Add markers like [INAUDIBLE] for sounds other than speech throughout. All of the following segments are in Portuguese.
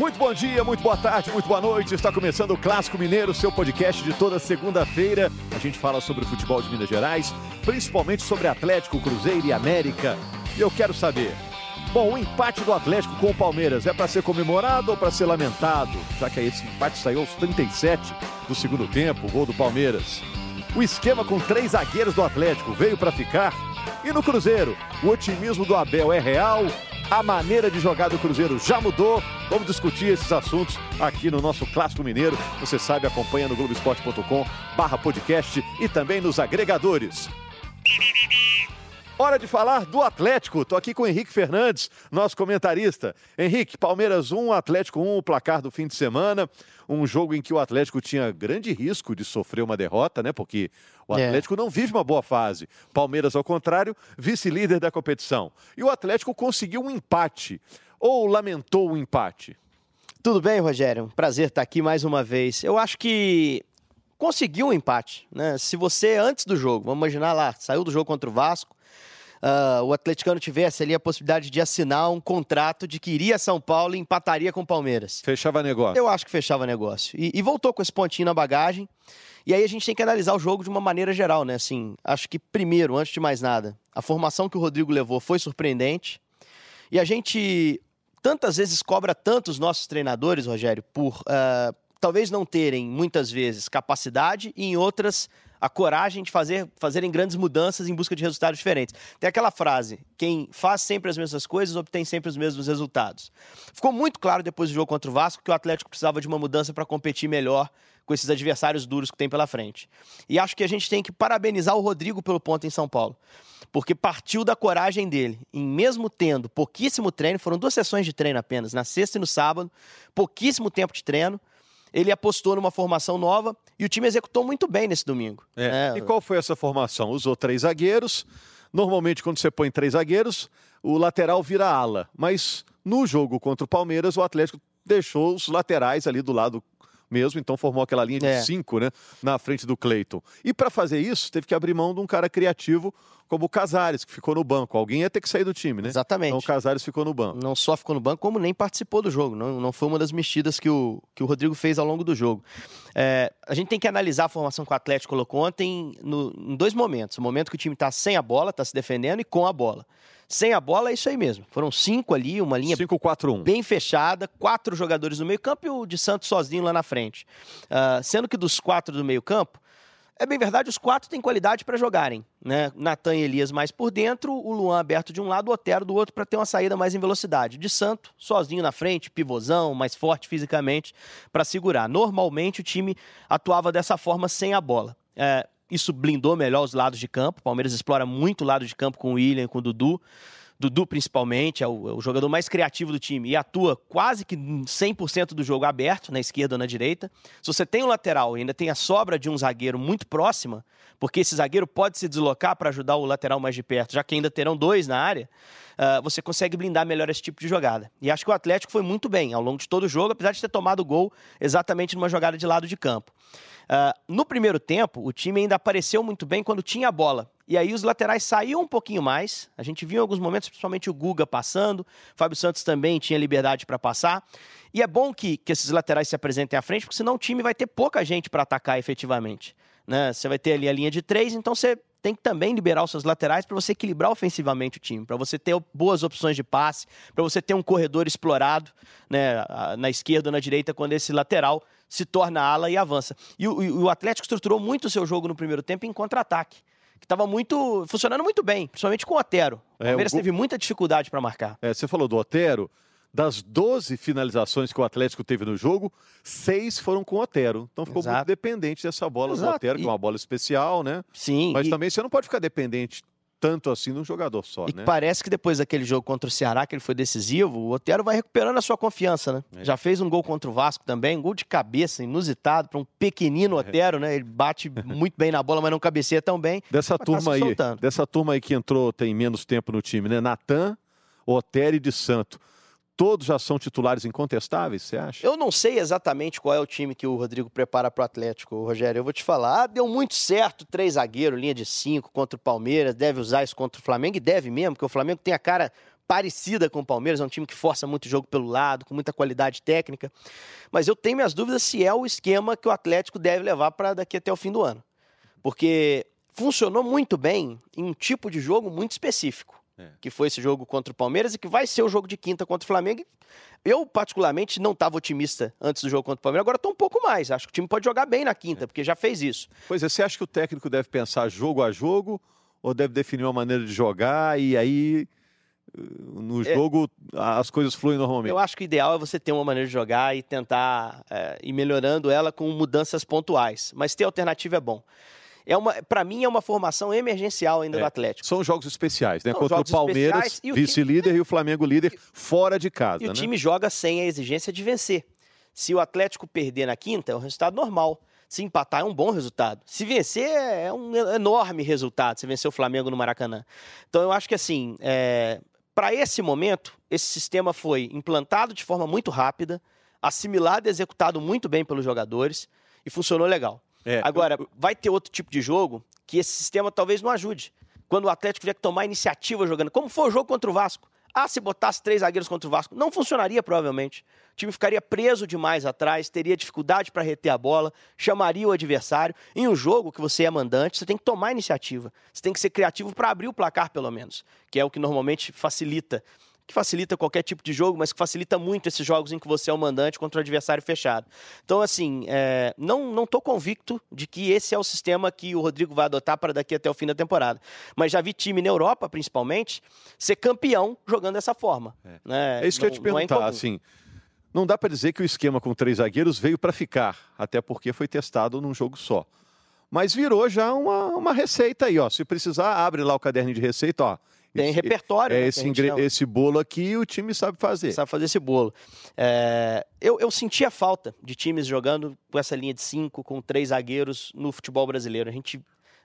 Muito bom dia, muito boa tarde, muito boa noite. Está começando o Clássico Mineiro, seu podcast de toda segunda-feira. A gente fala sobre o futebol de Minas Gerais, principalmente sobre Atlético, Cruzeiro e América. E eu quero saber, bom, o empate do Atlético com o Palmeiras é para ser comemorado ou para ser lamentado? Já que esse empate saiu aos 37 do segundo tempo, gol do Palmeiras. O esquema com três zagueiros do Atlético veio para ficar? E no Cruzeiro, o otimismo do Abel é real a maneira de jogar do Cruzeiro já mudou. Vamos discutir esses assuntos aqui no nosso Clássico Mineiro. Você sabe, acompanha no Globoesporte.com barra podcast e também nos agregadores. Hora de falar do Atlético. Tô aqui com o Henrique Fernandes, nosso comentarista. Henrique, Palmeiras 1, Atlético 1, o placar do fim de semana. Um jogo em que o Atlético tinha grande risco de sofrer uma derrota, né? Porque o é. Atlético é. não vive uma boa fase. Palmeiras, ao contrário, vice-líder da competição. E o Atlético conseguiu um empate. Ou lamentou o um empate? Tudo bem, Rogério? Prazer estar aqui mais uma vez. Eu acho que conseguiu um empate, né? Se você antes do jogo, vamos imaginar lá, saiu do jogo contra o Vasco, uh, o atleticano tivesse ali a possibilidade de assinar um contrato de que iria a São Paulo e empataria com o Palmeiras. Fechava negócio. Eu acho que fechava negócio. E, e voltou com esse pontinho na bagagem. E aí a gente tem que analisar o jogo de uma maneira geral, né? Assim, acho que primeiro, antes de mais nada, a formação que o Rodrigo levou foi surpreendente. E a gente tantas vezes cobra tanto os nossos treinadores, Rogério, por uh, talvez não terem muitas vezes capacidade e em outras a coragem de fazer fazerem grandes mudanças em busca de resultados diferentes. Tem aquela frase: quem faz sempre as mesmas coisas obtém sempre os mesmos resultados. Ficou muito claro depois do jogo contra o Vasco que o Atlético precisava de uma mudança para competir melhor com esses adversários duros que tem pela frente. E acho que a gente tem que parabenizar o Rodrigo pelo ponto em São Paulo, porque partiu da coragem dele, em mesmo tendo pouquíssimo treino, foram duas sessões de treino apenas, na sexta e no sábado, pouquíssimo tempo de treino, ele apostou numa formação nova e o time executou muito bem nesse domingo. É. É. E qual foi essa formação? Usou três zagueiros. Normalmente, quando você põe três zagueiros, o lateral vira ala. Mas no jogo contra o Palmeiras, o Atlético deixou os laterais ali do lado mesmo, então formou aquela linha de é. cinco, né, na frente do Cleiton. E para fazer isso, teve que abrir mão de um cara criativo como o Casares, que ficou no banco. Alguém ia ter que sair do time, né? Exatamente. Então o Casares ficou no banco. Não só ficou no banco, como nem participou do jogo. Não, não foi uma das mexidas que o, que o Rodrigo fez ao longo do jogo. É, a gente tem que analisar a formação que o Atlético colocou ontem no, em dois momentos. O momento que o time está sem a bola, está se defendendo, e com a bola. Sem a bola é isso aí mesmo. Foram cinco ali, uma linha 5, 4, 1. bem fechada, quatro jogadores no meio campo e o de Santos sozinho lá na frente. Uh, sendo que dos quatro do meio campo, é bem verdade, os quatro têm qualidade para jogarem. Né? Natan e Elias mais por dentro, o Luan aberto de um lado, o Otero do outro para ter uma saída mais em velocidade. De Santo, sozinho na frente, pivôzão, mais forte fisicamente para segurar. Normalmente o time atuava dessa forma sem a bola. É, isso blindou melhor os lados de campo. O Palmeiras explora muito o lado de campo com o William, com o Dudu. Dudu, principalmente, é o, é o, jogador mais criativo do time e atua quase que 100% do jogo aberto, na esquerda ou na direita. Se você tem um lateral e ainda tem a sobra de um zagueiro muito próxima, porque esse zagueiro pode se deslocar para ajudar o lateral mais de perto, já que ainda terão dois na área, uh, você consegue blindar melhor esse tipo de jogada. E acho que o Atlético foi muito bem ao longo de todo o jogo, apesar de ter tomado o gol exatamente numa jogada de lado de campo. Uh, no primeiro tempo, o time ainda apareceu muito bem quando tinha a bola. E aí os laterais saíam um pouquinho mais. A gente viu em alguns momentos, principalmente o Guga passando. Fábio Santos também tinha liberdade para passar. E é bom que, que esses laterais se apresentem à frente, porque senão o time vai ter pouca gente para atacar efetivamente. Né? Você vai ter ali a linha de três, então você tem que também liberar os seus laterais para você equilibrar ofensivamente o time, para você ter boas opções de passe, para você ter um corredor explorado né, na esquerda ou na direita quando esse lateral se torna ala e avança. E o, o Atlético estruturou muito o seu jogo no primeiro tempo em contra-ataque, que estava muito funcionando muito bem, principalmente com o Otero. O Palmeiras é, o... teve muita dificuldade para marcar. É, você falou do Otero. Das 12 finalizações que o Atlético teve no jogo, seis foram com o Otero. Então ficou Exato. muito dependente dessa bola Exato. do Otero, que é uma bola especial, né? Sim. Mas e... também você não pode ficar dependente tanto assim num jogador só, e né? parece que depois daquele jogo contra o Ceará, que ele foi decisivo, o Otero vai recuperando a sua confiança, né? É. Já fez um gol contra o Vasco também, um gol de cabeça, inusitado, para um pequenino é. Otero, né? Ele bate [LAUGHS] muito bem na bola, mas não cabeceia tão bem. Dessa tá turma aí, dessa turma aí que entrou tem menos tempo no time, né? Natan, Otero e de Santo todos já são titulares incontestáveis, você acha? Eu não sei exatamente qual é o time que o Rodrigo prepara para o Atlético, Rogério. Eu vou te falar. Ah, deu muito certo, três zagueiros, linha de cinco contra o Palmeiras, deve usar isso contra o Flamengo, e deve mesmo, porque o Flamengo tem a cara parecida com o Palmeiras, é um time que força muito o jogo pelo lado, com muita qualidade técnica. Mas eu tenho minhas dúvidas se é o esquema que o Atlético deve levar para daqui até o fim do ano. Porque funcionou muito bem em um tipo de jogo muito específico, é. que foi esse jogo contra o Palmeiras e que vai ser o jogo de quinta contra o Flamengo. Eu, particularmente, não estava otimista antes do jogo contra o Palmeiras, agora estou um pouco mais. Acho que o time pode jogar bem na quinta, é. porque já fez isso. Pois é, você acha que o técnico deve pensar jogo a jogo ou deve definir uma maneira de jogar e aí eh, no é. jogo as coisas fluem normalmente? Eu acho que o ideal é você ter uma maneira de jogar e tentar é, ir melhorando ela com mudanças pontuais. Mas ter alternativa é bom é uma, para mim, é uma formação emergencial ainda é, do Atlético. São jogos especiais, né? São Contra o Palmeiras, vice-líder, e o Flamengo líder fora de casa. E né? o time joga sem a exigência de vencer. Se o Atlético perder na quinta, é um resultado normal. Se empatar, é um bom resultado. Se vencer, é um enorme resultado. Se vencer o Flamengo no Maracanã. Então, eu acho que, assim, é... para esse momento, esse sistema foi implantado de forma muito rápida, assimilado e executado muito bem pelos jogadores e funcionou legal. É, Agora, eu... vai ter outro tipo de jogo que esse sistema talvez não ajude. Quando o Atlético tiver que tomar iniciativa jogando, como foi o jogo contra o Vasco. Ah, se botasse três zagueiros contra o Vasco, não funcionaria provavelmente. O time ficaria preso demais atrás, teria dificuldade para reter a bola, chamaria o adversário. Em um jogo que você é mandante, você tem que tomar iniciativa. Você tem que ser criativo para abrir o placar, pelo menos, que é o que normalmente facilita que facilita qualquer tipo de jogo, mas que facilita muito esses jogos em que você é o mandante contra o adversário fechado. Então, assim, é, não não estou convicto de que esse é o sistema que o Rodrigo vai adotar para daqui até o fim da temporada. Mas já vi time na Europa, principalmente, ser campeão jogando dessa forma. É, né? é isso que não, eu ia te é perguntar, é assim. Não dá para dizer que o esquema com três zagueiros veio para ficar, até porque foi testado num jogo só. Mas virou já uma, uma receita aí, ó. Se precisar, abre lá o caderno de receita, ó tem repertório. É né, esse, esse bolo aqui o time sabe fazer. Sabe fazer esse bolo. É, eu, eu sentia falta de times jogando com essa linha de cinco, com três zagueiros no futebol brasileiro. A gente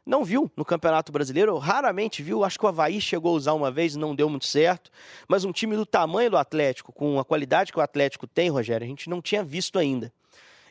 não viu no Campeonato Brasileiro, raramente viu. Acho que o Havaí chegou a usar uma vez, não deu muito certo. Mas um time do tamanho do Atlético, com a qualidade que o Atlético tem, Rogério, a gente não tinha visto ainda.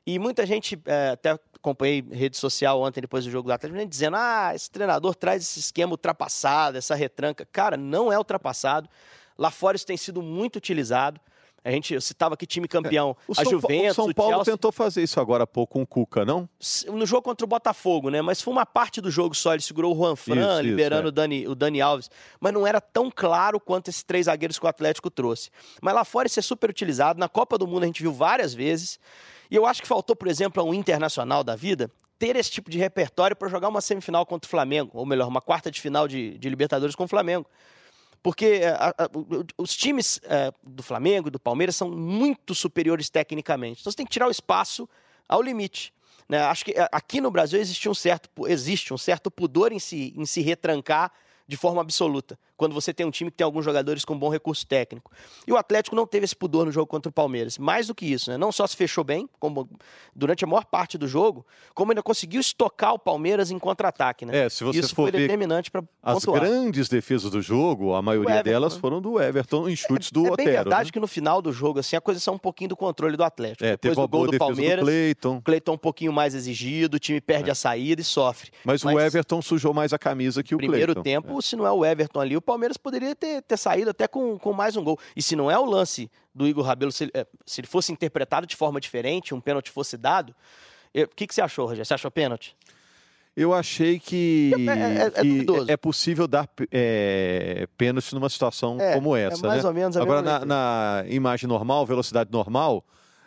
E muita gente, é, até acompanhei rede social ontem, depois do jogo do Atlético, dizendo: ah, esse treinador traz esse esquema ultrapassado, essa retranca. Cara, não é ultrapassado. Lá fora isso tem sido muito utilizado. A gente citava aqui time campeão, é. a São Juventus, o São Paulo o tentou fazer isso agora há pouco com o Cuca, não? No jogo contra o Botafogo, né? Mas foi uma parte do jogo só. Ele segurou o Juan Fran, isso, liberando isso, é. o, Dani, o Dani Alves. Mas não era tão claro quanto esses três zagueiros que o Atlético trouxe. Mas lá fora isso é super utilizado. Na Copa do Mundo a gente viu várias vezes. E eu acho que faltou, por exemplo, a um internacional da vida ter esse tipo de repertório para jogar uma semifinal contra o Flamengo, ou melhor, uma quarta de final de, de Libertadores com o Flamengo. Porque é, a, a, os times é, do Flamengo e do Palmeiras são muito superiores tecnicamente. Então você tem que tirar o espaço ao limite. Né? Acho que é, aqui no Brasil existe um certo, existe um certo pudor em se, em se retrancar de forma absoluta quando você tem um time que tem alguns jogadores com bom recurso técnico. E o Atlético não teve esse pudor no jogo contra o Palmeiras. Mais do que isso, né? não só se fechou bem, como durante a maior parte do jogo, como ainda conseguiu estocar o Palmeiras em contra-ataque. Né? É, se você isso for foi determinante para As grandes defesas do jogo, a maioria delas foram do Everton em chutes do é, Otero. É verdade né? que no final do jogo, assim, a coisa são um pouquinho do controle do Atlético. É, Depois do gol do Palmeiras, do Cleiton. Cleiton um pouquinho mais exigido, o time perde é. a saída e sofre. Mas, Mas, o Everton sujou mais a camisa que o primeiro Cleiton. Primeiro tempo, é. se não é o Everton ali, o Palmeiras poderia ter ter, saído até com, com mais um gol. E se não é o lance do Igor Rabelo, se, é, se ele fosse interpretado de forma diferente, um pênalti fosse dado, o que, que você achou, Roger? Você achou pênalti? Eu achei que é, é, é, é possível dar é, pênalti numa situação é, como essa. É mais né? ou menos a Agora, na, na, imagem normal, velocidade normal,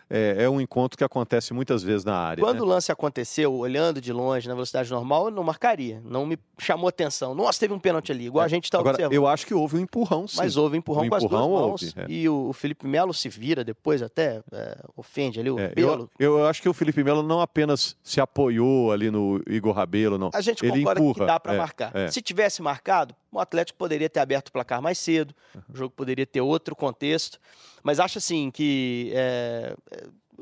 é, é, um encontro que acontece muitas vezes na área. Quando né? o lance aconteceu, olhando de longe, na velocidade normal, eu não marcaria. Não me chamou atenção. Nossa, teve um pênalti ali, igual é. a gente está observando. Eu acho que houve um empurrão, sim. Mas houve um empurrão um com empurrão as duas mãos. Houve, é. E o, Felipe Melo se vira depois até, é, ofende ali o é, pelo. Eu, eu, acho que o Felipe Melo não apenas se apoiou ali no Igor Rabelo, não. A gente Ele concorda empurra. que dá para é, marcar. Se tivesse marcado, o Atlético poderia ter aberto o placar mais cedo, o jogo poderia ter outro contexto. Mas acho assim que é,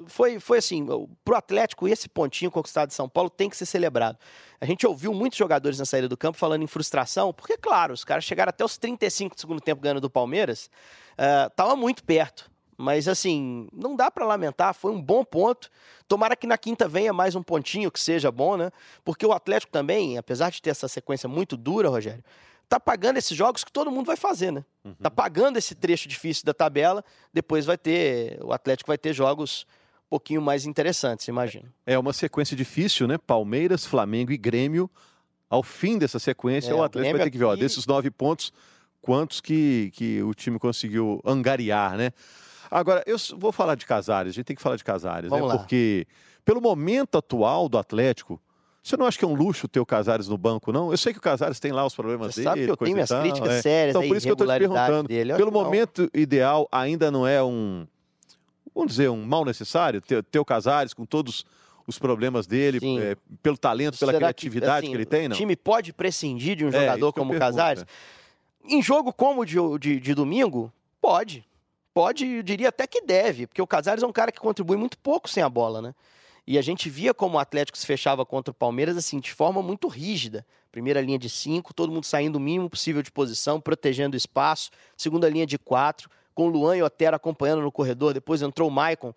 foi, foi assim, pro Atlético, esse pontinho conquistado de São Paulo tem que ser celebrado. A gente ouviu muitos jogadores na saída do campo falando em frustração, porque, claro, os caras chegaram até os 35 do segundo tempo ganhando do Palmeiras, estava uh, muito perto. Mas, assim, não dá para lamentar, foi um bom ponto. Tomara que na quinta venha mais um pontinho que seja bom, né? Porque o Atlético também, apesar de ter essa sequência muito dura, Rogério, tá pagando esses jogos que todo mundo vai fazer, né? Uhum. Tá pagando esse trecho difícil da tabela, depois vai ter, o Atlético vai ter jogos um pouquinho mais interessantes, imagino. É uma sequência difícil, né? Palmeiras, Flamengo e Grêmio. Ao fim dessa sequência, é, o Atlético vai ter que ver, ó, desses nove pontos, quantos que, que o time conseguiu angariar, né? Agora, eu vou falar de Casares, a gente tem que falar de Casares, né? Lá. Porque, pelo momento atual do Atlético, você não acha que é um luxo ter o Casares no banco, não? Eu sei que o Casares tem lá os problemas Você dele. Sabe que eu tenho minhas tal, críticas é. sérias, então, por isso que eu estou te perguntando. Dele. Pelo momento ideal, ainda não é um, vamos dizer, um mal necessário ter, ter o Casares com todos os problemas dele, é, pelo talento, pela Será criatividade que, assim, que, ele tem, não? O time pode prescindir de um é, jogador como o Casares? Em jogo como o de, de, de domingo, pode. Pode, eu diria até que deve, porque o Casares é um cara que contribui muito pouco sem a bola, né? E a gente via como o Atlético se fechava contra o Palmeiras, assim, de forma muito rígida. Primeira linha de cinco, todo mundo saindo o mínimo possível de posição, protegendo o espaço. Segunda linha de quatro, com o Luan e o Otero acompanhando no corredor. Depois entrou o Maicon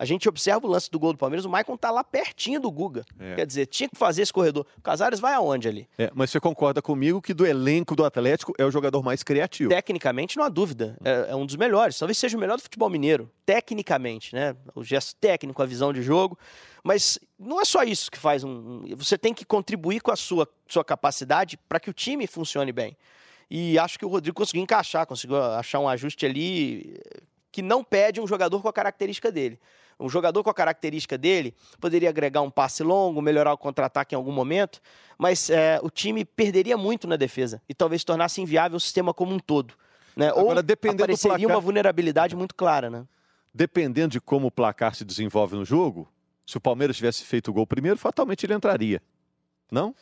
a gente observa o lance do gol do Palmeiras, o Maicon tá lá pertinho do Guga. É. Quer dizer, tinha que fazer esse corredor. O Casares vai aonde ali? É, mas você concorda comigo que do elenco do Atlético é o jogador mais criativo? Tecnicamente, não há dúvida. É, é um dos melhores. Talvez seja o melhor do futebol mineiro. Tecnicamente, né? O gesto técnico, a visão de jogo. Mas não é só isso que faz um. Você tem que contribuir com a sua, sua capacidade para que o time funcione bem. E acho que o Rodrigo conseguiu encaixar, conseguiu achar um ajuste ali que não pede um jogador com a característica dele. Um jogador com a característica dele poderia agregar um passe longo, melhorar o contra-ataque em algum momento, mas é, o time perderia muito na defesa e talvez tornasse inviável o sistema como um todo. Né? Agora, Ou dependendo apareceria placar... uma vulnerabilidade muito clara. Né? Dependendo de como o placar se desenvolve no jogo, se o Palmeiras tivesse feito o gol primeiro, fatalmente ele entraria. Não?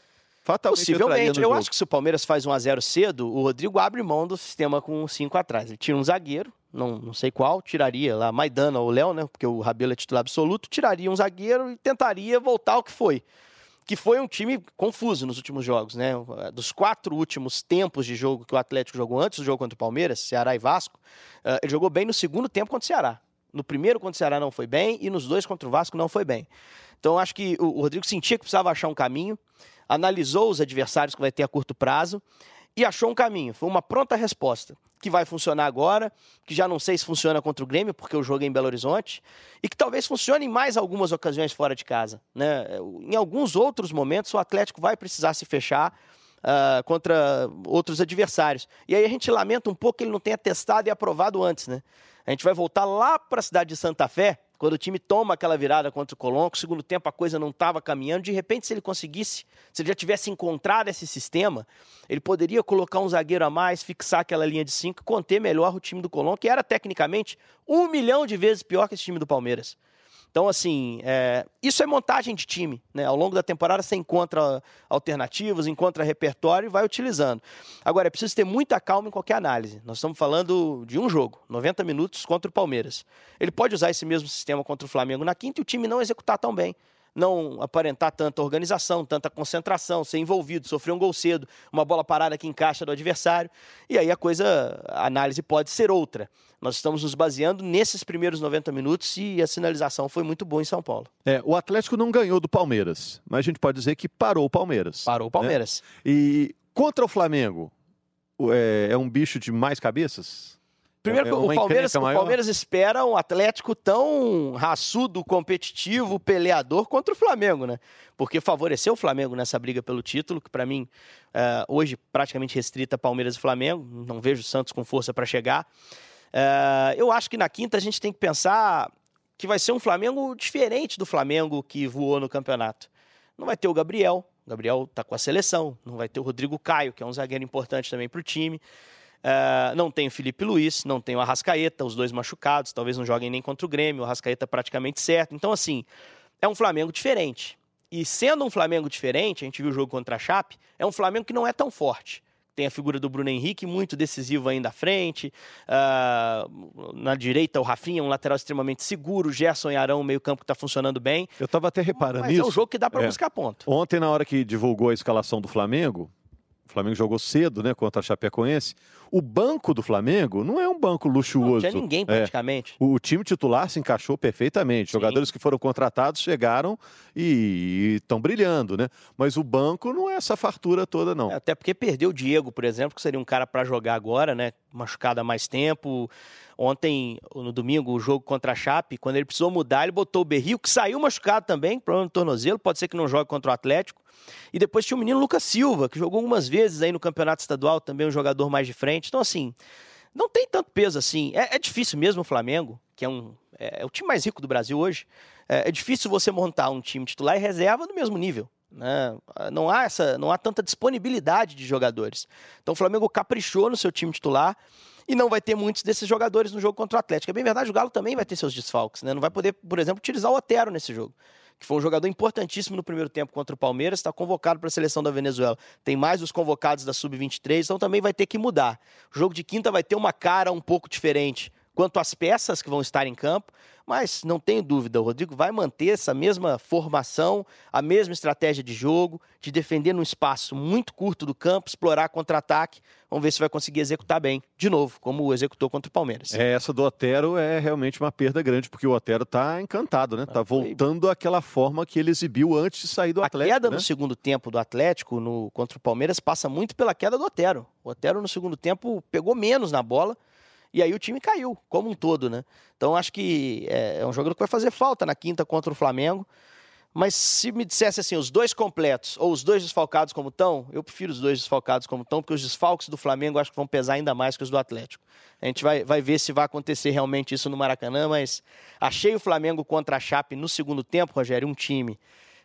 Fatalmente Possivelmente. Eu jogo. acho que se o Palmeiras faz 1 a 0 cedo, o Rodrigo abre mão do sistema com 5 atrás. Ele tira um zagueiro, não, não sei qual, tiraria lá Maidana ou Léo, né? Porque o Rabelo é titular absoluto, tiraria um zagueiro e tentaria voltar ao que foi. Que foi um time confuso nos últimos jogos, né? Dos quatro últimos tempos de jogo que o Atlético jogou antes do jogo contra o Palmeiras, Ceará e Vasco, uh, ele jogou bem no segundo tempo contra o Ceará. No primeiro contra o Ceará não foi bem e nos dois contra o Vasco não foi bem. Então acho que o Rodrigo sentia que precisava achar um caminho, analisou os adversários que vai ter a curto prazo e achou um caminho. Foi uma pronta resposta que vai funcionar agora, que já não sei se funciona contra o Grêmio, porque o jogo é em Belo Horizonte, e que talvez funcione em mais algumas ocasiões fora de casa. Né? Em alguns outros momentos, o Atlético vai precisar se fechar uh, contra outros adversários. E aí a gente lamenta um pouco que ele não tenha testado e aprovado antes. Né? A gente vai voltar lá para a cidade de Santa Fé, quando o time toma aquela virada contra o Colombo, segundo tempo a coisa não estava caminhando, de repente se ele conseguisse, se ele já tivesse encontrado esse sistema, ele poderia colocar um zagueiro a mais, fixar aquela linha de cinco, conter melhor o time do Colombo, que era tecnicamente um milhão de vezes pior que esse time do Palmeiras. Então, assim, é, isso é montagem de time. Né? Ao longo da temporada você encontra alternativas, encontra repertório e vai utilizando. Agora, é preciso ter muita calma em qualquer análise. Nós estamos falando de um jogo, 90 minutos contra o Palmeiras. Ele pode usar esse mesmo sistema contra o Flamengo na quinta e o time não executar tão bem não aparentar tanta organização, tanta concentração, ser envolvido, sofrer um gol cedo, uma bola parada que encaixa do adversário. E aí a coisa, a análise pode ser outra. Nós estamos nos baseando nesses primeiros 90 minutos e a sinalização foi muito boa em São Paulo. É, o Atlético não ganhou do Palmeiras, mas a gente pode dizer que parou o Palmeiras. Parou o Palmeiras. Né? E contra o Flamengo, é, é um bicho de mais cabeças? Primeiro, é o, Palmeiras, o Palmeiras espera um Atlético tão raçudo, competitivo, peleador contra o Flamengo, né? Porque favoreceu o Flamengo nessa briga pelo título, que para mim, uh, hoje praticamente restrita a Palmeiras e Flamengo. Não vejo o Santos com força para chegar. Uh, eu acho que na quinta a gente tem que pensar que vai ser um Flamengo diferente do Flamengo que voou no campeonato. Não vai ter o Gabriel, o Gabriel tá com a seleção. Não vai ter o Rodrigo Caio, que é um zagueiro importante também para o time. Uh, não tem o Felipe Luiz, não tem o Arrascaeta, os dois machucados, talvez não joguem nem contra o Grêmio, o Arrascaeta praticamente certo. Então, assim, é um Flamengo diferente. E sendo um Flamengo diferente, a gente viu o jogo contra a Chape, é um Flamengo que não é tão forte. Tem a figura do Bruno Henrique, muito decisivo ainda à frente. Uh, na direita, o Rafinha, um lateral extremamente seguro. Gerson e Arão, meio campo que está funcionando bem. Eu estava até reparando Mas nisso. é um jogo que dá para é. buscar ponto. Ontem, na hora que divulgou a escalação do Flamengo, O Flamengo jogou cedo, né, contra a Chapecoense. O banco do Flamengo não é um banco luxuoso. Não tinha ninguém praticamente. É. O time titular se encaixou perfeitamente. Sim. Jogadores que foram contratados chegaram e estão brilhando, né? Mas o banco não é essa fartura toda, não. É, até porque perdeu o Diego, por exemplo, que seria um cara para jogar agora, né? Machucado há mais tempo. Ontem, no domingo, o jogo contra a Chape, quando ele precisou mudar, ele botou o Berrio, que saiu machucado também, problema no tornozelo, pode ser que não jogue contra o Atlético. E depois tinha o menino Lucas Silva, que jogou algumas vezes aí no Campeonato Estadual, também um jogador mais de frente. Então, assim, não tem tanto peso assim. É, é difícil mesmo o Flamengo, que é, um, é, é, o time mais rico do Brasil hoje, é, é difícil você montar um time titular e reserva no mesmo nível. Né? Não há essa, não há tanta disponibilidade de jogadores. Então o Flamengo caprichou no seu time titular e não vai ter muitos desses jogadores no jogo contra o Atlético. É bem verdade, o Galo também vai ter seus desfalques, né? Não vai poder, por exemplo, utilizar o Otero nesse jogo que foi um jogador importantíssimo no primeiro tempo contra o Palmeiras, está convocado para a seleção da Venezuela. Tem mais os convocados da Sub-23, então também vai ter que mudar. O jogo de quinta vai ter uma cara um pouco diferente quanto às peças que vão estar em campo, mas não tenho dúvida, o Rodrigo vai manter essa mesma formação, a mesma estratégia de jogo, de defender num espaço muito curto do campo, explorar contra-ataque. Vamos ver se vai conseguir executar bem, de novo, como executou contra o Palmeiras. É, essa do Otero é realmente uma perda grande, porque o Otero está encantado, né? Está voltando àquela forma que ele exibiu antes de sair do Atlético. A queda né? no segundo tempo do Atlético no, contra o Palmeiras passa muito pela queda do Otero. O Otero no segundo tempo pegou menos na bola, e aí o time caiu, como um todo, né? Então acho que é, é um jogador que vai fazer falta na quinta contra o Flamengo. Mas se me dissesse assim, os dois completos ou os dois desfalcados como estão, eu prefiro os dois desfalcados como estão, porque os desfalques do Flamengo acho que vão pesar ainda mais que os do Atlético. A gente vai, vai ver se vai acontecer realmente isso no Maracanã, mas achei o Flamengo contra a Chape no segundo tempo, Rogério, um time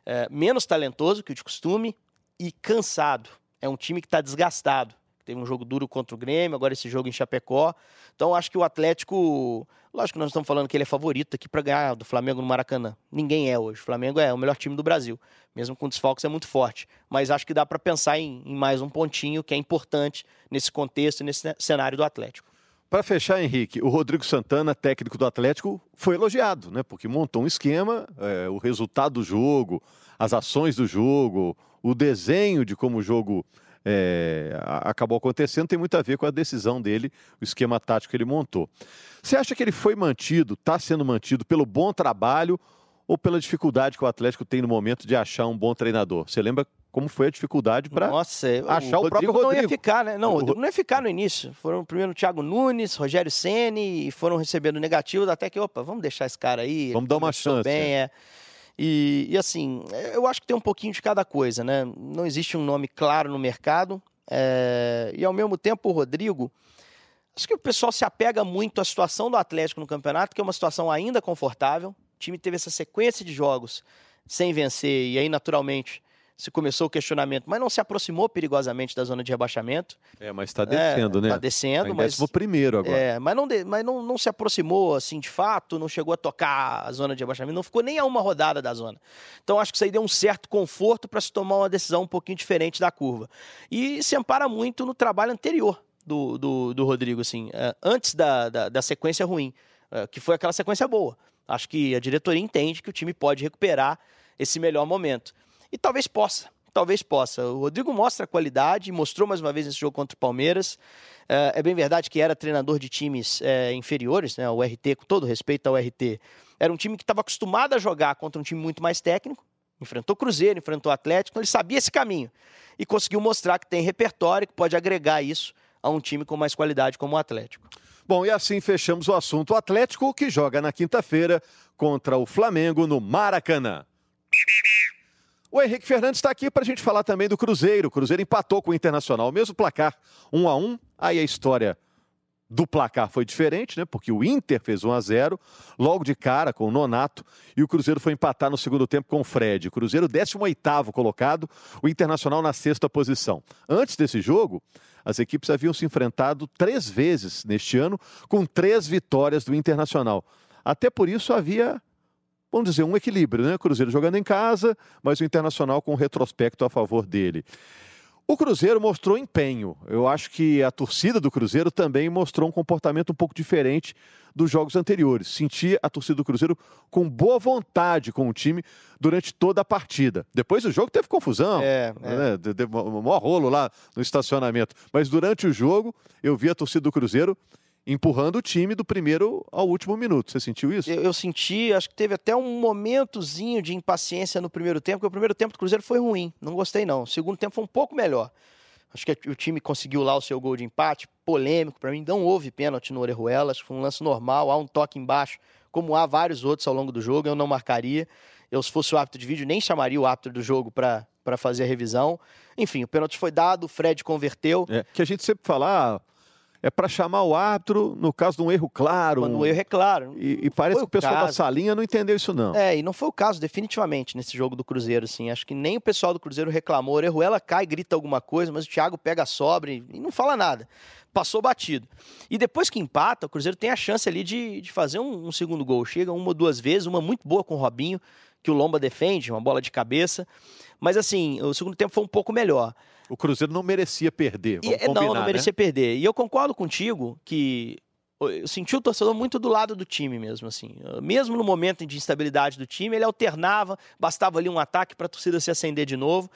é, menos talentoso que o de costume e cansado. É um time que está desgastado. Teve um jogo duro contra o Grêmio, agora esse jogo em Chapecó. Então acho que o Atlético, lógico que nós estamos falando que ele é favorito aqui para ganhar do Flamengo no Maracanã. Ninguém é hoje. O Flamengo é o melhor time do Brasil, mesmo com desfalques é muito forte. Mas acho que dá para pensar em, em mais um pontinho que é importante nesse contexto, nesse cenário do Atlético. Para fechar, Henrique, o Rodrigo Santana, técnico do Atlético, foi elogiado, né? Porque montou um esquema, é, o resultado do jogo, as ações do jogo, o desenho de como o jogo é, acabou acontecendo tem muito a ver com a decisão dele, o esquema tático que ele montou. Você acha que ele foi mantido, está sendo mantido pelo bom trabalho ou pela dificuldade que o Atlético tem no momento de achar um bom treinador? Você lembra como foi a dificuldade para achar o, o próprio Rodrigo? não ia ficar, né? Não, o Rodrigo não ia ficar no início. Foram primeiro o Thiago Nunes, Rogério Ceni e foram recebendo negativos até que, opa, vamos deixar esse cara aí. Vamos dar uma chance. Bem, é. E, e, assim, eu acho que tem um pouquinho de cada coisa, né? Não existe um nome claro no mercado. É... E ao mesmo tempo, o Rodrigo, acho que o pessoal se apega muito à situação do Atlético no campeonato, que é uma situação ainda confortável. O time teve essa sequência de jogos sem vencer, e aí, naturalmente, se começou o questionamento, mas não se aproximou perigosamente da zona de rebaixamento. É, mas está descendo, é, né? Está descendo, tá mas primeiro agora. É, mas não, de, mas não, não se aproximou assim de fato, não chegou a tocar a zona de rebaixamento, não ficou nem a uma rodada da zona. Então acho que isso aí deu um certo conforto para se tomar uma decisão um pouquinho diferente da curva. E se ampara muito no trabalho anterior do, do, do Rodrigo, assim, é, antes da, da, da sequência ruim, é, que foi aquela sequência boa. Acho que a diretoria entende que o time pode recuperar esse melhor momento. E talvez possa, talvez possa. O Rodrigo mostra qualidade, mostrou mais uma vez nesse jogo contra o Palmeiras. É, é bem verdade que era treinador de times é, inferiores, né? O RT, com todo respeito ao RT, era um time que estava acostumado a jogar contra um time muito mais técnico. Enfrentou Cruzeiro, enfrentou Atlético, ele sabia esse caminho e conseguiu mostrar que tem repertório, que pode agregar isso a um time com mais qualidade como o Atlético. Bom, e assim fechamos o assunto Atlético, que joga na quinta-feira contra o Flamengo no Maracanã. O Henrique Fernandes está aqui para a gente falar também do Cruzeiro. O Cruzeiro empatou com o Internacional, mesmo placar, 1 a 1 Aí a história do placar foi diferente, né? Porque o Inter fez 1 a 0 logo de cara com o Nonato e o Cruzeiro foi empatar no segundo tempo com o Fred. O Cruzeiro 18º colocado, o Internacional na sexta posição. Antes desse jogo, as equipes haviam se enfrentado três vezes neste ano com três vitórias do Internacional. Até por isso havia vamos dizer, um equilíbrio, né? Cruzeiro jogando em casa, mas o Internacional com retrospecto a favor dele. O Cruzeiro mostrou empenho. Eu acho que a torcida do Cruzeiro também mostrou um comportamento um pouco diferente dos jogos anteriores. Senti a torcida do Cruzeiro com boa vontade com o time durante toda a partida. Depois do jogo teve confusão, é, é. né? Deu um maior rolo lá no estacionamento. Mas durante o jogo eu vi a torcida do Cruzeiro empurrando o time do primeiro ao último minuto. Você sentiu isso? Eu, eu, senti, acho que teve até um momentozinho de impaciência no primeiro tempo, porque o primeiro tempo do Cruzeiro foi ruim, não gostei não. O segundo tempo foi um pouco melhor. Acho que o time conseguiu lá o seu gol de empate, polêmico para mim, não houve pênalti no Orejuela, acho que foi um lance normal, há um toque embaixo, como há vários outros ao longo do jogo, eu não marcaria. Eu, se fosse o árbitro de vídeo, nem chamaria o árbitro do jogo para fazer a revisão. Enfim, o pênalti foi dado, o Fred converteu. É, que a gente sempre fala, ah, é para chamar o árbitro no caso de um erro claro. Quando um erro é claro. E, e parece que o pessoal caso. da salinha não entendeu isso, não. É, e não foi o caso, definitivamente, nesse jogo do Cruzeiro, assim. Acho que nem o pessoal do Cruzeiro reclamou. O ela cai, grita alguma coisa, mas o Thiago pega a sobra e, e não fala nada. Passou batido. E depois que empata, o Cruzeiro tem a chance ali de, de fazer um, um segundo gol. Chega uma ou duas vezes, uma muito boa com o Robinho, que o Lomba defende, uma bola de cabeça. Mas assim, o segundo tempo foi um pouco melhor. O Cruzeiro não merecia perder. E, combinar, não, não merecia né? perder. E eu concordo contigo que eu senti o torcedor muito do lado do time mesmo, assim. Mesmo no momento de instabilidade do time, ele alternava, bastava ali um ataque para a torcida se acender de novo.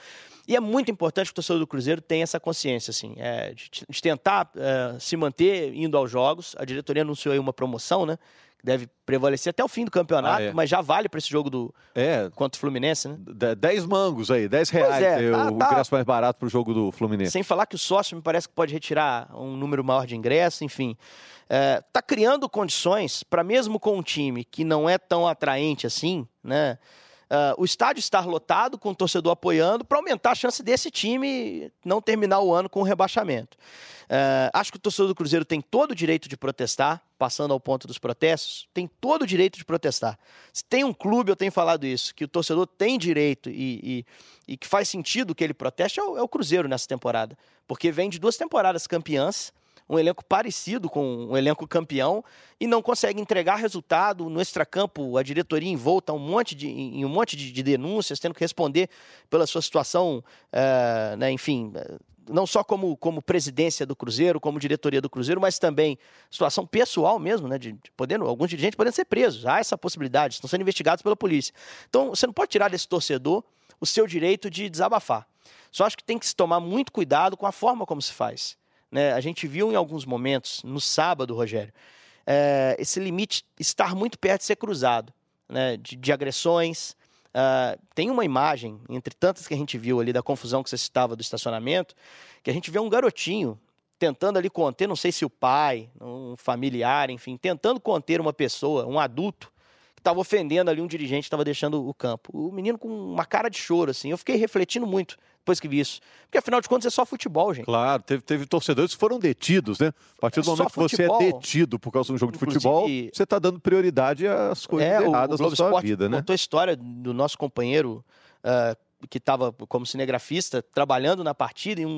E é muito importante que o torcedor do Cruzeiro tenha essa consciência, assim, é, de, de, tentar é, se manter indo aos jogos. A diretoria anunciou aí uma promoção, né? Deve prevalecer até o fim do campeonato, ah, é. mas já vale para esse jogo do é. contra o Fluminense, né? 10 mangos aí, 10 reais é, tá, o tá. ingresso mais barato para o jogo do Fluminense. Sem falar que o sócio me parece que pode retirar um número maior de ingressos, enfim. É, tá criando condições para mesmo com um time que não é tão atraente assim, né? Uh, o estádio estar lotado, com o torcedor apoiando, para aumentar a chance desse time não terminar o ano com o rebaixamento. Uh, acho que o torcedor do Cruzeiro tem todo o direito de protestar, passando ao ponto dos protestos, tem todo o direito de protestar. Se tem um clube, eu tenho falado isso, que o torcedor tem direito e, e, e que faz sentido que ele proteste, é o, é o Cruzeiro nessa temporada. Porque vem de duas temporadas campeãs um elenco parecido com um elenco campeão e não consegue entregar resultado no extracampo, a diretoria envolta um monte de, em um monte de, de denúncias, tendo que responder pela sua situação, uh, né, enfim, não só como, como presidência do Cruzeiro, como diretoria do Cruzeiro, mas também situação pessoal mesmo, né, de, de podendo, alguns dirigentes podendo ser presos, há essa possibilidade, estão sendo investigados pela polícia. Então, você não pode tirar desse torcedor o seu direito de desabafar. Só acho que tem que se tomar muito cuidado com a forma como se faz. Né? A gente viu em alguns momentos, no sábado, Rogério, é, esse limite estar muito perto de ser cruzado, né? de, de agressões. Uh, tem uma imagem, entre tantas que a gente viu ali da confusão que você citava do estacionamento, que a gente vê um garotinho tentando ali conter, não sei se o pai, um familiar, enfim, tentando conter uma pessoa, um adulto, que estava ofendendo ali um dirigente estava deixando o campo. O menino com uma cara de choro, assim. Eu fiquei refletindo muito depois que vi isso. Porque afinal de contas é só futebol, gente. Claro, teve, teve torcedores que foram detidos, né? A partir do é momento que você é detido por causa de um jogo de futebol, você está dando prioridade às coisas é, erradas o, o da sua vida, né? Contou a história do nosso companheiro. Uh, que estava como cinegrafista trabalhando na partida e um, um,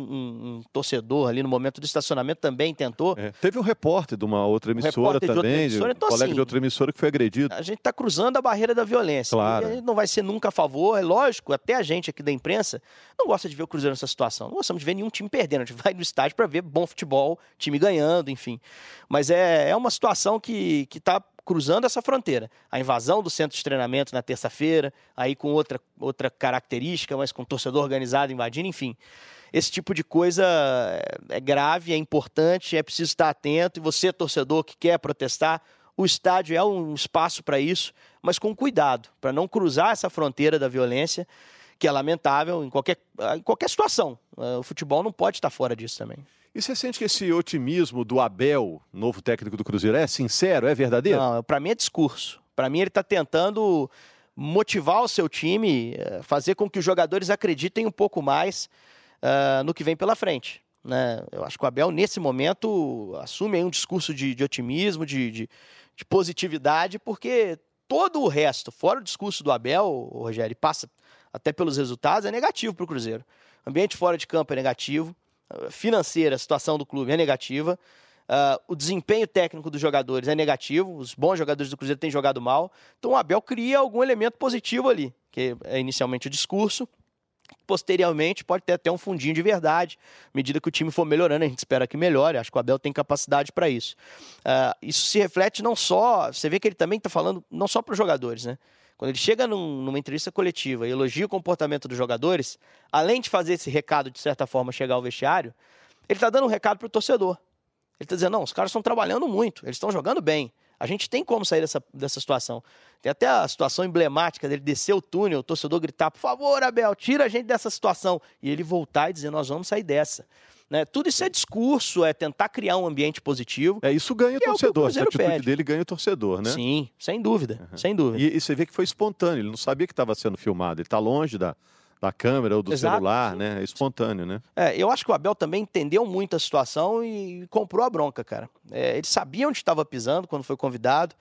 um, torcedor ali no momento do estacionamento também tentou. É. Teve um repórter de uma outra emissora um também, outra emissora. Então, um colega assim, de outra emissora que foi agredido. A gente está cruzando a barreira da violência. Claro. não vai ser nunca a favor, é lógico, até a gente aqui da imprensa não gosta de ver o Cruzeiro nessa situação. Não gostamos de ver nenhum time perdendo. A gente vai no estádio para ver bom futebol, time ganhando, enfim. Mas é, é uma situação que está cruzando essa fronteira. A invasão do centro de treinamento na terça-feira, aí com outra, outra característica, mas com torcedor organizado invadindo, enfim. Esse tipo de coisa é, é grave, é importante, é preciso estar atento. E você, torcedor que quer protestar, o estádio é um espaço para isso, mas com cuidado, para não cruzar essa fronteira da violência, que é lamentável em qualquer, em qualquer situação. O futebol não pode estar fora disso também. E você sente que esse otimismo do Abel, novo técnico do Cruzeiro, é sincero, é verdadeiro? Não, para mim é discurso. Para mim ele está tentando motivar o seu time, eh, fazer com que os jogadores acreditem um pouco mais uh, no que vem pela frente. Né? Eu acho que o Abel, nesse momento, assume um discurso de, de otimismo, de, de, de, positividade, porque todo o resto, fora o discurso do Abel, Rogério, passa até pelos resultados, é negativo para o Cruzeiro. O ambiente fora de campo é negativo financeira, a situação do clube é negativa. Uh, o desempenho técnico dos jogadores é negativo, os bons jogadores do Cruzeiro têm jogado mal. Então o Abel cria algum elemento positivo ali, que é inicialmente o discurso, posteriormente pode ter até um fundinho de verdade. À medida que o time for melhorando, a gente espera que melhore. Acho que o Abel tem capacidade para isso. Uh, isso se reflete não só. Você vê que ele também está falando não só para os jogadores, né? Quando ele chega num, numa entrevista coletiva e elogia o comportamento dos jogadores, além de fazer esse recado, de certa forma, chegar ao vestiário, ele está dando um recado para o torcedor. Ele está dizendo: não, os caras estão trabalhando muito, eles estão jogando bem. A gente tem como sair dessa, dessa situação. Tem até a situação emblemática dele descer o túnel, o torcedor gritar: por favor, Abel, tira a gente dessa situação. E ele voltar e dizer: nós vamos sair dessa. Né? Tudo isso é discurso, é tentar criar um ambiente positivo. É, isso ganha o torcedor. É o a atitude pede. dele ganha o torcedor, né? Sim, sem dúvida, uhum. sem dúvida. E, e, você vê que foi espontâneo, ele não sabia que estava sendo filmado, ele está longe da, da câmera ou do Exato, celular, sim. né? É espontâneo, né? É, eu acho que o Abel também entendeu muito a situação e comprou a bronca, cara. É, ele sabia onde estava pisando quando foi convidado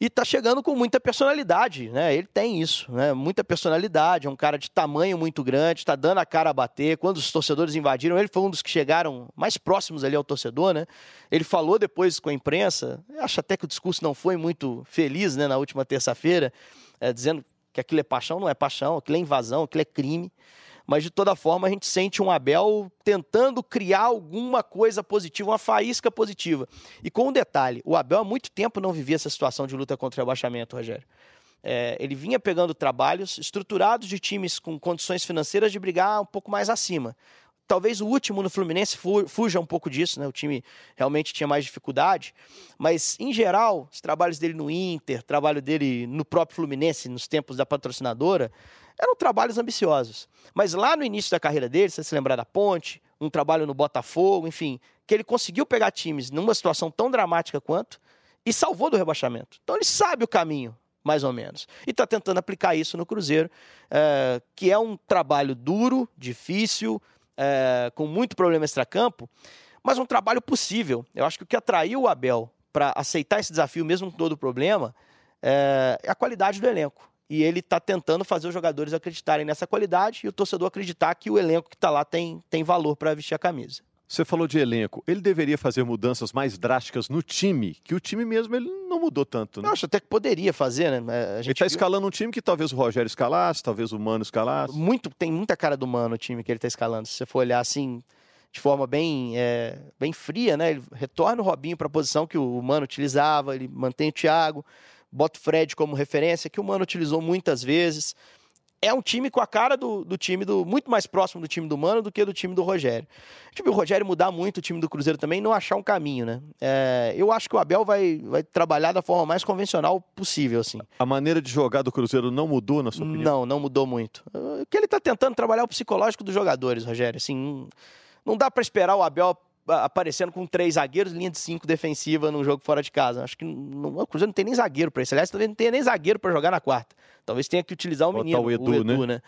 e tá chegando com muita personalidade, né? Ele tem isso, né? Muita personalidade, é um cara de tamanho muito grande, está dando a cara a bater. Quando os torcedores invadiram, ele foi um dos que chegaram mais próximos ali ao torcedor, né? Ele falou depois com a imprensa, acho até que o discurso não foi muito feliz, né? Na última terça-feira, é, dizendo que aquilo é paixão, não é paixão, aquilo é invasão, aquilo é crime. Mas de toda forma a gente sente um Abel tentando criar alguma coisa positiva, uma faísca positiva. E com um detalhe: o Abel há muito tempo não vivia essa situação de luta contra o rebaixamento, Rogério. É, ele vinha pegando trabalhos estruturados de times com condições financeiras de brigar um pouco mais acima. Talvez o último no Fluminense fuja um pouco disso, né? O time realmente tinha mais dificuldade. Mas, em geral, os trabalhos dele no Inter, trabalho dele no próprio Fluminense, nos tempos da patrocinadora, eram trabalhos ambiciosos. Mas lá no início da carreira dele, você se lembrar da Ponte, um trabalho no Botafogo, enfim, que ele conseguiu pegar times numa situação tão dramática quanto e salvou do rebaixamento. Então ele sabe o caminho, mais ou menos. E está tentando aplicar isso no Cruzeiro, é, que é um trabalho duro, difícil, é, com muito problema extracampo, mas um trabalho possível. Eu acho que o que atraiu o Abel para aceitar esse desafio, mesmo com todo o problema, é, é a qualidade do elenco. E ele está tentando fazer os jogadores acreditarem nessa qualidade e o torcedor acreditar que o elenco que está lá tem, tem valor para vestir a camisa. Você falou de elenco. Ele deveria fazer mudanças mais drásticas no time, que o time mesmo ele não mudou tanto. Né? Eu acho até que poderia fazer, né? Gente ele está viu... escalando um time que talvez o Rogério escalasse, talvez o Mano escalasse. Muito, tem muita cara do Mano o time que ele está escalando. Se você for olhar assim, de forma bem, é, bem fria, né? Ele retorna o Robinho para a posição que o Mano utilizava, ele mantém o Thiago, bota o Fred como referência, que o Mano utilizou muitas vezes é um time com a cara do, do time do. muito mais próximo do time do Mano do que do time do Rogério. A gente viu o Rogério mudar muito o time do Cruzeiro também não achar um caminho, né? É, eu acho que o Abel vai, vai trabalhar da forma mais convencional possível, assim. A maneira de jogar do Cruzeiro não mudou, na sua opinião? Não, não mudou muito. O que ele está tentando trabalhar é o psicológico dos jogadores, Rogério. Assim, não dá para esperar o Abel aparecendo com três zagueiros, linha de cinco defensiva num jogo fora de casa. Acho que não, o Cruzeiro não tem nem zagueiro para isso. Aliás, talvez não tenha nem zagueiro para jogar na quarta. Talvez tenha que utilizar o menino, o Edu, o Edu né? né?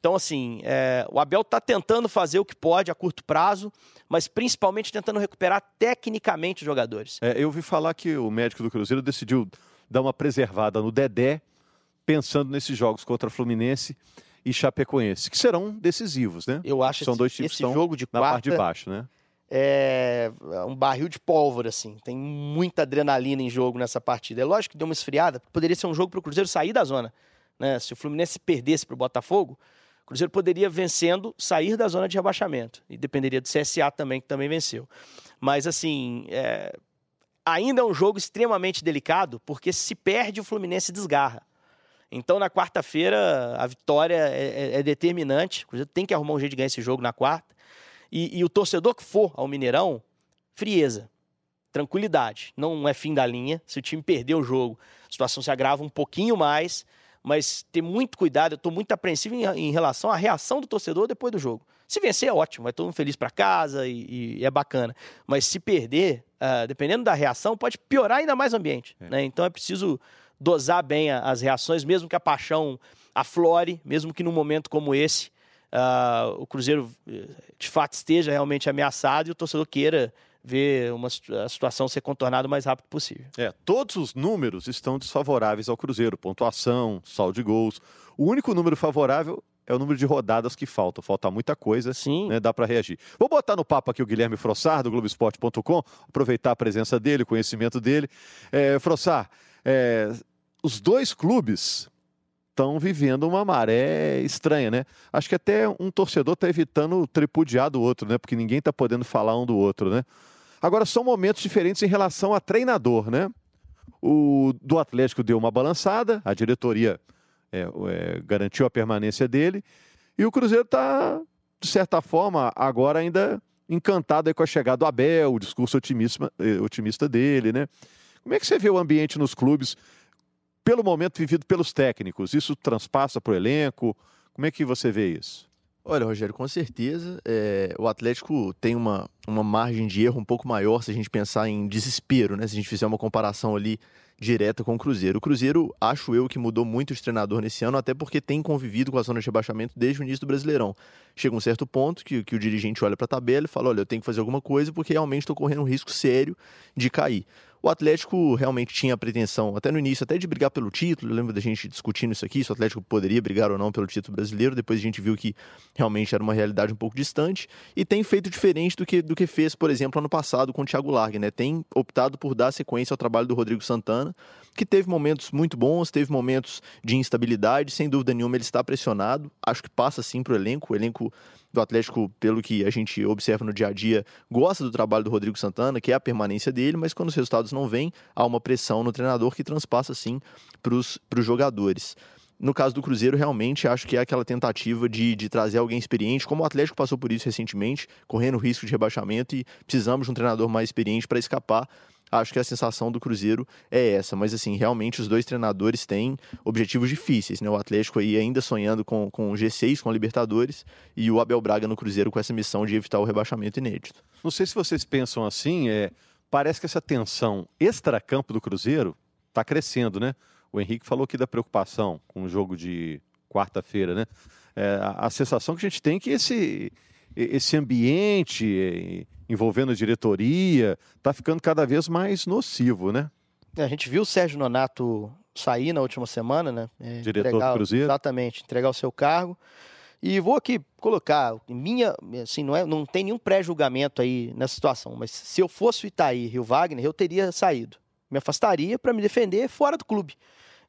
Então, assim, é, o Abel está tentando fazer o que pode a curto prazo, mas principalmente tentando recuperar tecnicamente os jogadores. É, eu ouvi falar que o médico do Cruzeiro decidiu dar uma preservada no Dedé, pensando nesses jogos contra Fluminense e Chapecoense, que serão decisivos, né? Eu acho São dois times esse jogo de quarta, na parte de baixo, né? É um barril de pólvora, assim. Tem muita adrenalina em jogo nessa partida. É lógico que deu uma esfriada, poderia ser um jogo para o Cruzeiro sair da zona. Né? Se o Fluminense perdesse para o Botafogo, o Cruzeiro poderia, vencendo, sair da zona de rebaixamento. E dependeria do CSA também, que também venceu. Mas, assim, é... ainda é um jogo extremamente delicado, porque se perde, o Fluminense desgarra. Então, na quarta-feira, a vitória é, é, é determinante. O Cruzeiro tem que arrumar um jeito de ganhar esse jogo na quarta. E, e o torcedor que for ao Mineirão, frieza, tranquilidade. Não é fim da linha. Se o time perder o jogo, a situação se agrava um pouquinho mais, mas ter muito cuidado. Eu estou muito apreensivo em, em, relação à reação do torcedor depois do jogo. Se vencer é ótimo, vai todo mundo feliz para casa e, e, é bacana. Mas se perder, uh, dependendo da reação, pode piorar ainda mais o ambiente. É. Né? Então é preciso dosar bem as reações, mesmo que a paixão aflore, mesmo que num momento como esse, uh, o Cruzeiro eh, de fato esteja realmente ameaçado e o torcedor queira ver uma, a situação ser contornada o mais rápido possível. É, todos os números estão desfavoráveis ao Cruzeiro, pontuação, saldo de gols. O único número favorável é o número de rodadas que falta. Falta muita coisa, Sim. Né, dá para reagir. Vou botar no papo aqui o Guilherme Frossar, do Globoesporte.com, aproveitar a presença dele, o conhecimento dele. É, Frossar, é, os dois clubes estão vivendo uma maré estranha, né? Acho que até um torcedor está evitando tripudiar do outro, né? Porque ninguém está podendo falar um do outro, né? Agora, são momentos diferentes em relação a treinador, né? O do Atlético deu uma balançada, a diretoria é, é, garantiu a permanência dele, e o Cruzeiro está, de certa forma, agora ainda encantado com a chegada do Abel, o discurso otimista, eh, otimista dele, né? Como é que você vê o ambiente nos clubes? Pelo momento vivido pelos técnicos, isso transpassa para o elenco? Como é que você vê isso? Olha, Rogério, com certeza é, o Atlético tem uma, uma margem de erro um pouco maior se a gente pensar em desespero, né? Se a gente fizer uma comparação ali direta com o Cruzeiro. O Cruzeiro, acho eu, que mudou muito de treinador nesse ano, até porque tem convivido com a zona de rebaixamento desde o início do Brasileirão. Chega um certo ponto que, que o dirigente olha para a tabela e fala: olha, eu tenho que fazer alguma coisa porque realmente estou correndo um risco sério de cair. O Atlético realmente tinha a pretensão, até no início, até de brigar pelo título. Eu lembro da gente discutindo isso aqui, se o Atlético poderia brigar ou não pelo título brasileiro. Depois a gente viu que realmente era uma realidade um pouco distante. E tem feito diferente do que, do que fez, por exemplo, ano passado com o Thiago Largue, né? Tem optado por dar sequência ao trabalho do Rodrigo Santana, que teve momentos muito bons, teve momentos de instabilidade. Sem dúvida nenhuma, ele está pressionado. Acho que passa sim para o elenco. O elenco do Atlético, pelo que a gente observa no dia a dia, gosta do trabalho do Rodrigo Santana, que é a permanência dele, mas quando os resultados não vêm, há uma pressão no treinador que transpassa sim para os jogadores. No caso do Cruzeiro, realmente acho que é aquela tentativa de, de trazer alguém experiente, como o Atlético passou por isso recentemente, correndo risco de rebaixamento e precisamos de um treinador mais experiente para escapar acho que a sensação do Cruzeiro é essa. Mas, assim, realmente os dois treinadores têm objetivos difíceis, né? O Atlético aí ainda sonhando com, com o G6, com a Libertadores, e o Abel Braga no Cruzeiro com essa missão de evitar o rebaixamento inédito. Não sei se vocês pensam assim, é, parece que essa tensão extra-campo do Cruzeiro está crescendo, né? O Henrique falou aqui da preocupação com o jogo de quarta-feira, né? É, a, a sensação que a gente tem é que esse, esse ambiente envolvendo a diretoria, está ficando cada vez mais nocivo, né? É, a gente viu o Sérgio Nonato sair na última semana, né? É, Diretor entregar, do Cruzeiro. Exatamente, entregar o seu cargo. E vou aqui colocar, minha, assim, não, é, não tem nenhum pré-julgamento aí nessa situação, mas se eu fosse o Itaí Rio Wagner, eu teria saído. Me afastaria para me defender fora do clube.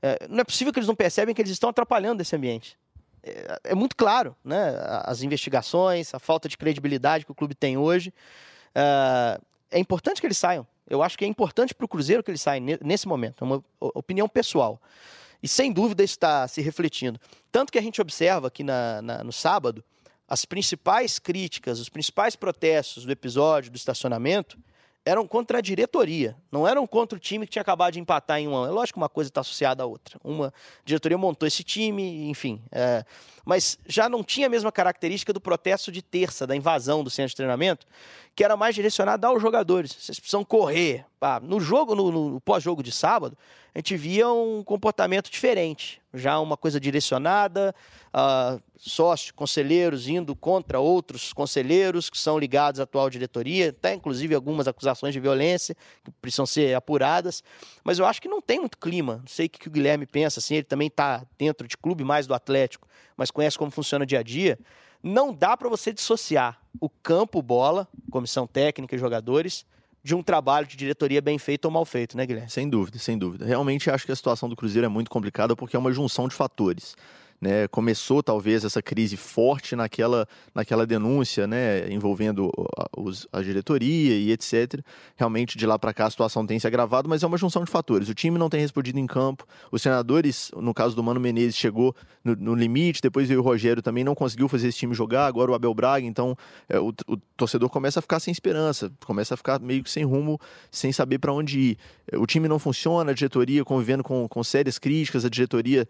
É, não é possível que eles não percebem que eles estão atrapalhando esse ambiente. É, é, muito claro, né? As investigações, a falta de credibilidade que o clube tem hoje. Uh, é importante que eles saiam. Eu acho que é importante para o Cruzeiro que eles saiam nesse momento. É uma opinião pessoal. E sem dúvida está se refletindo. Tanto que a gente observa aqui na, na, no sábado as principais críticas, os principais protestos do episódio do estacionamento eram contra a diretoria, não eram contra o time que tinha acabado de empatar em um ano. É lógico que uma coisa está associada à outra. Uma diretoria montou esse time, enfim. É, mas já não tinha a mesma característica do protesto de terça, da invasão do centro de treinamento, que era mais direcionada aos jogadores. Vocês precisam correr. No jogo, no, no pós-jogo de sábado, a gente via um comportamento diferente. Já uma coisa direcionada, uh, sócios, conselheiros indo contra outros conselheiros que são ligados à atual diretoria, até inclusive algumas acusações de violência que precisam ser apuradas. Mas eu acho que não tem muito clima. Não sei o que o Guilherme pensa, assim, ele também está dentro de clube mais do Atlético, mas conhece como funciona o dia a dia. Não dá para você dissociar o campo bola, comissão técnica e jogadores, de um trabalho de diretoria bem feito ou mal feito, né, Guilherme? Sem dúvida, sem dúvida. Realmente acho que a situação do Cruzeiro é muito complicada porque é uma junção de fatores. Né, começou talvez essa crise forte naquela, naquela denúncia né, envolvendo a, os, a diretoria e etc. Realmente de lá para cá a situação tem se agravado, mas é uma junção de fatores. O time não tem respondido em campo, os senadores, no caso do Mano Menezes, chegou no, no limite, depois veio o Rogério também, não conseguiu fazer esse time jogar, agora o Abel Braga, então é, o, o, torcedor começa a ficar sem esperança, começa a ficar meio que sem rumo, sem saber para onde ir. O time não funciona, a diretoria convivendo com, com sérias críticas, a diretoria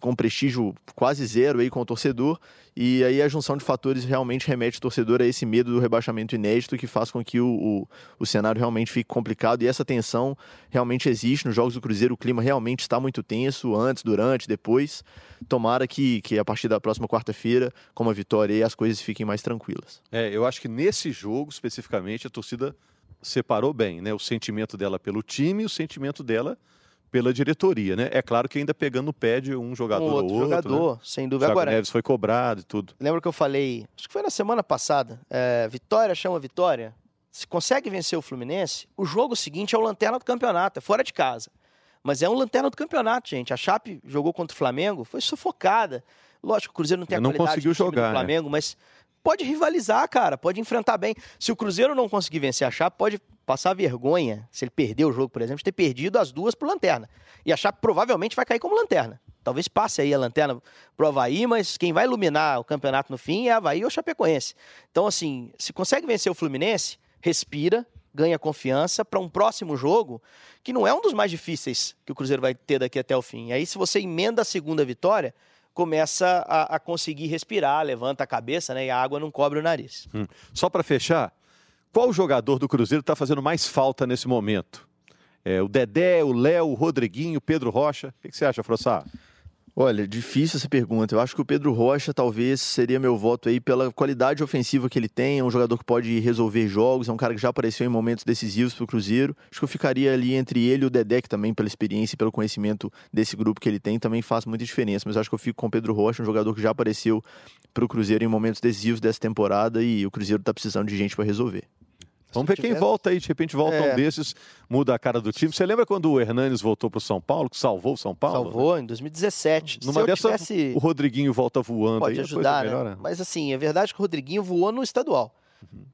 com prestígio quase zero aí com o torcedor, e aí a junção de fatores realmente remete o torcedor a esse medo do rebaixamento inédito que faz com que o, o, o cenário realmente fique complicado, e essa tensão realmente existe nos Jogos do Cruzeiro, o clima realmente está muito tenso, antes, durante, depois. Tomara que, que a partir da próxima quarta-feira, com uma vitória, as coisas fiquem mais tranquilas. É, eu acho que nesse jogo, especificamente, a torcida separou bem, né? O sentimento dela pelo time e o sentimento dela pela diretoria, né? É claro que ainda pegando o pé de um jogador um outro ou outro. jogador, né? sem dúvida. Agora, Neves foi cobrado e tudo. Lembra que eu falei, acho que foi na semana passada, é, vitória chama vitória. Se consegue vencer o Fluminense, o jogo seguinte é o lanterna do campeonato, é fora de casa. Mas é um lanterna do campeonato, gente. A Chape jogou contra o Flamengo, foi sufocada. Lógico, o Cruzeiro não tem a não qualidade conseguiu jogar, do né? Flamengo, mas pode rivalizar, cara, pode enfrentar bem. Se o Cruzeiro não conseguir vencer a Chape, pode passar vergonha, se ele perder o jogo, por exemplo, de ter perdido as duas pro Lanterna. E a Chape provavelmente vai cair como Lanterna. Talvez passe aí a Lanterna pro Havaí, mas quem vai iluminar o campeonato no fim é Havaí ou Chapecoense. Então, assim, se consegue vencer o Fluminense, respira, ganha confiança para um próximo jogo, que não é um dos mais difíceis que o Cruzeiro vai ter daqui até o fim. E aí, se você emenda a segunda vitória, começa a, a conseguir respirar, levanta a cabeça, né? E a água não cobre o nariz. Hum. Só para fechar, qual jogador do Cruzeiro está fazendo mais falta nesse momento? É, o Dedé, o Léo, o Rodriguinho, o Pedro Rocha. O que, que você acha, Frossá? Olha, difícil essa pergunta. Eu acho que o Pedro Rocha talvez seria meu voto aí pela qualidade ofensiva que ele tem. É um jogador que pode resolver jogos, é um cara que já apareceu em momentos decisivos para o Cruzeiro. Acho que eu ficaria ali entre ele e o Dedé, que também, pela experiência e pelo conhecimento desse grupo que ele tem, também faz muita diferença. Mas acho que eu fico com o Pedro Rocha, um jogador que já apareceu para o Cruzeiro em momentos decisivos dessa temporada e o Cruzeiro está precisando de gente para resolver. Vamos ver quem volta aí. De repente volta É. um desses, muda a cara do time. Você lembra quando o Hernanes voltou para o São Paulo, que salvou o São Paulo? Salvou em 2017. Numa Se dessa, tivesse... o Rodriguinho volta voando. Pode aí, ajudar, né? melhora. Mas assim, é verdade que o Rodriguinho voou no estadual.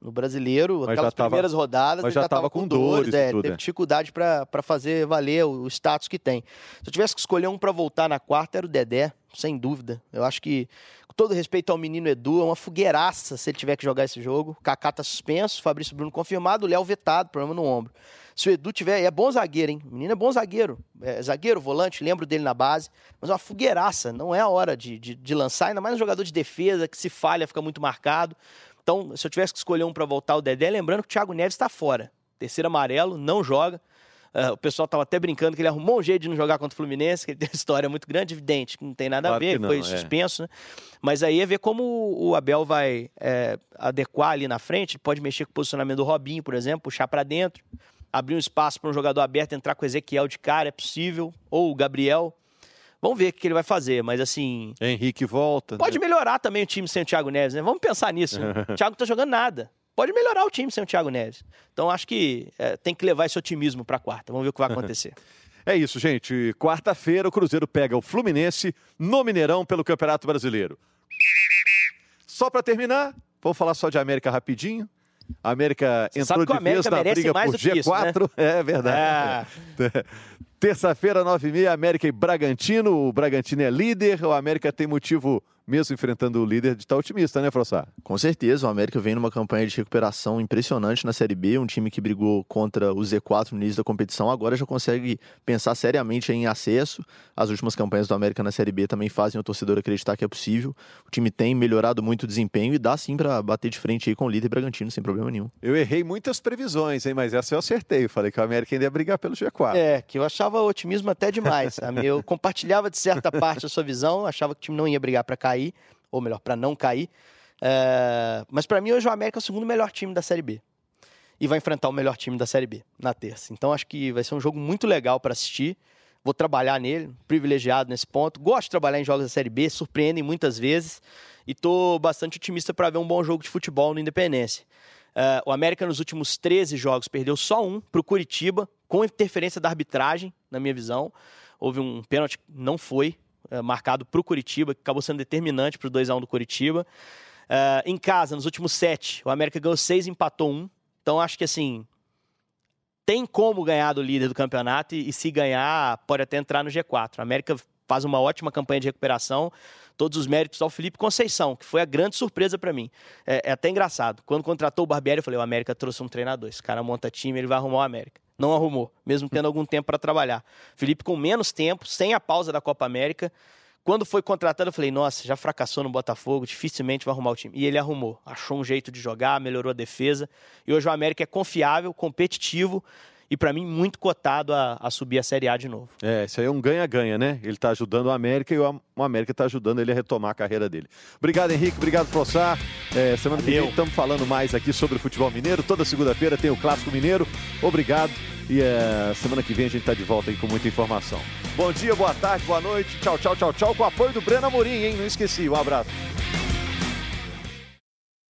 No brasileiro, Mas aquelas tava- primeiras rodadas, mas ele já já tava tava com com dores dores, é, tudo, teve é. dificuldade para fazer valer o, o status que tem. Se eu tivesse que escolher um para voltar na quarta, era o Dedé, sem dúvida. Eu acho que, com todo respeito ao menino Edu, é uma fogueiraça se ele tiver que jogar esse jogo. Kaká tá suspenso, Fabrício Bruno confirmado, Léo vetado, problema no ombro. Se o Edu tiver, é bom zagueiro, hein? O menino é bom zagueiro. É zagueiro, volante, lembro dele na base. Mas é uma fogueiraça, não é a hora de, de, de lançar, ainda mais um jogador de defesa que se falha, fica muito marcado. Então, se eu tivesse que escolher um para voltar o Dedé, lembrando que o Thiago Neves está fora. Terceiro amarelo, não joga. Ah, o pessoal estava até brincando que ele arrumou um jeito de não jogar contra o Fluminense, que ele tem uma história muito grande, evidente, que não tem nada Claro a ver, não, foi é. suspenso, né? Mas aí é ver como o Abel vai é, adequar ali na frente, pode mexer com o posicionamento do Robinho, por exemplo, puxar para dentro, abrir um espaço para um jogador aberto, entrar com o Ezequiel de cara, é possível, ou o Gabriel. Vamos ver o que ele vai fazer, mas assim, Henrique volta. Pode né? melhorar também o time sem o Thiago Neves, né? Vamos pensar nisso. [LAUGHS] o Thiago não tá jogando nada. Pode melhorar o time sem o Thiago Neves. Então acho que é, tem que levar esse otimismo para quarta. Vamos ver o que vai [LAUGHS] acontecer. É isso, gente. Quarta-feira o Cruzeiro pega o Fluminense no Mineirão pelo Campeonato Brasileiro. Só para terminar, vou falar só de América rapidinho. A América entrou sabe de vez na briga por do que isso, né? G4. [LAUGHS] É verdade. [LAUGHS] Terça-feira, 9h30, América e Bragantino. O Bragantino é líder. O América tem motivo, mesmo enfrentando o líder, de estar otimista, né, Frossá? Com certeza, o América vem numa campanha de recuperação impressionante na Série B, um time que brigou contra o Z4 no início da competição, agora já consegue pensar seriamente em acesso. As últimas campanhas do América na Série B também fazem o torcedor acreditar que é possível. O time tem melhorado muito o desempenho e dá sim para bater de frente aí com o líder Bragantino sem problema nenhum. Eu errei muitas previsões, hein, mas essa eu acertei. Falei que o América ainda ia brigar pelo G4. É, que eu achava otimismo até demais. sabe? Eu compartilhava de certa parte a sua visão, achava que o time não ia brigar para cair, ou melhor, para não cair. É, Mas para mim hoje o América é o segundo melhor time da Série B. E vai enfrentar o melhor time da Série B na terça. Então acho que vai ser um jogo muito legal para assistir. Vou trabalhar nele, privilegiado nesse ponto. Gosto de trabalhar em jogos da Série B, surpreendem muitas vezes. E tô bastante otimista para ver um bom jogo de futebol no Independência. É, o América nos últimos 13 jogos perdeu só um para o Curitiba, com interferência da arbitragem, na minha visão. Houve um pênalti não foi é, marcado para o Curitiba, que acabou sendo determinante para o 2x1 do Curitiba. É, em casa, nos últimos sete, o América ganhou seis empatou um. Então acho que assim. Tem como ganhar do líder do campeonato e, e se ganhar, pode até entrar no G4. A América faz uma ótima campanha de recuperação. Todos os méritos ao Felipe Conceição, que foi a grande surpresa para mim. É, é até engraçado. Quando contratou o Barbieri, eu falei: o América trouxe um treinador. Esse cara monta time, ele vai arrumar o América. Não arrumou, mesmo tendo algum tempo para trabalhar. Felipe com menos tempo, sem a pausa da Copa América. Quando foi contratado, eu falei, nossa, já fracassou no Botafogo, dificilmente vai arrumar o time. E ele arrumou. Achou um jeito de jogar, melhorou a defesa. E hoje o América é confiável, competitivo e, para mim, muito cotado a, a, subir a Série A de novo. É, isso aí é um ganha-ganha, né? Ele está ajudando o América e o, América está ajudando ele a retomar a carreira dele. Obrigado, Henrique. Obrigado, Frossá. É, semana Valeu. que vem estamos falando mais aqui sobre o futebol mineiro. Toda segunda-feira tem o Clássico Mineiro. Obrigado. E é, semana que vem a gente está de volta aí com muita informação. Bom dia, boa tarde, boa noite. Tchau, tchau, tchau, tchau. Com o apoio do Breno Amorim, hein? Não esqueci. Um abraço.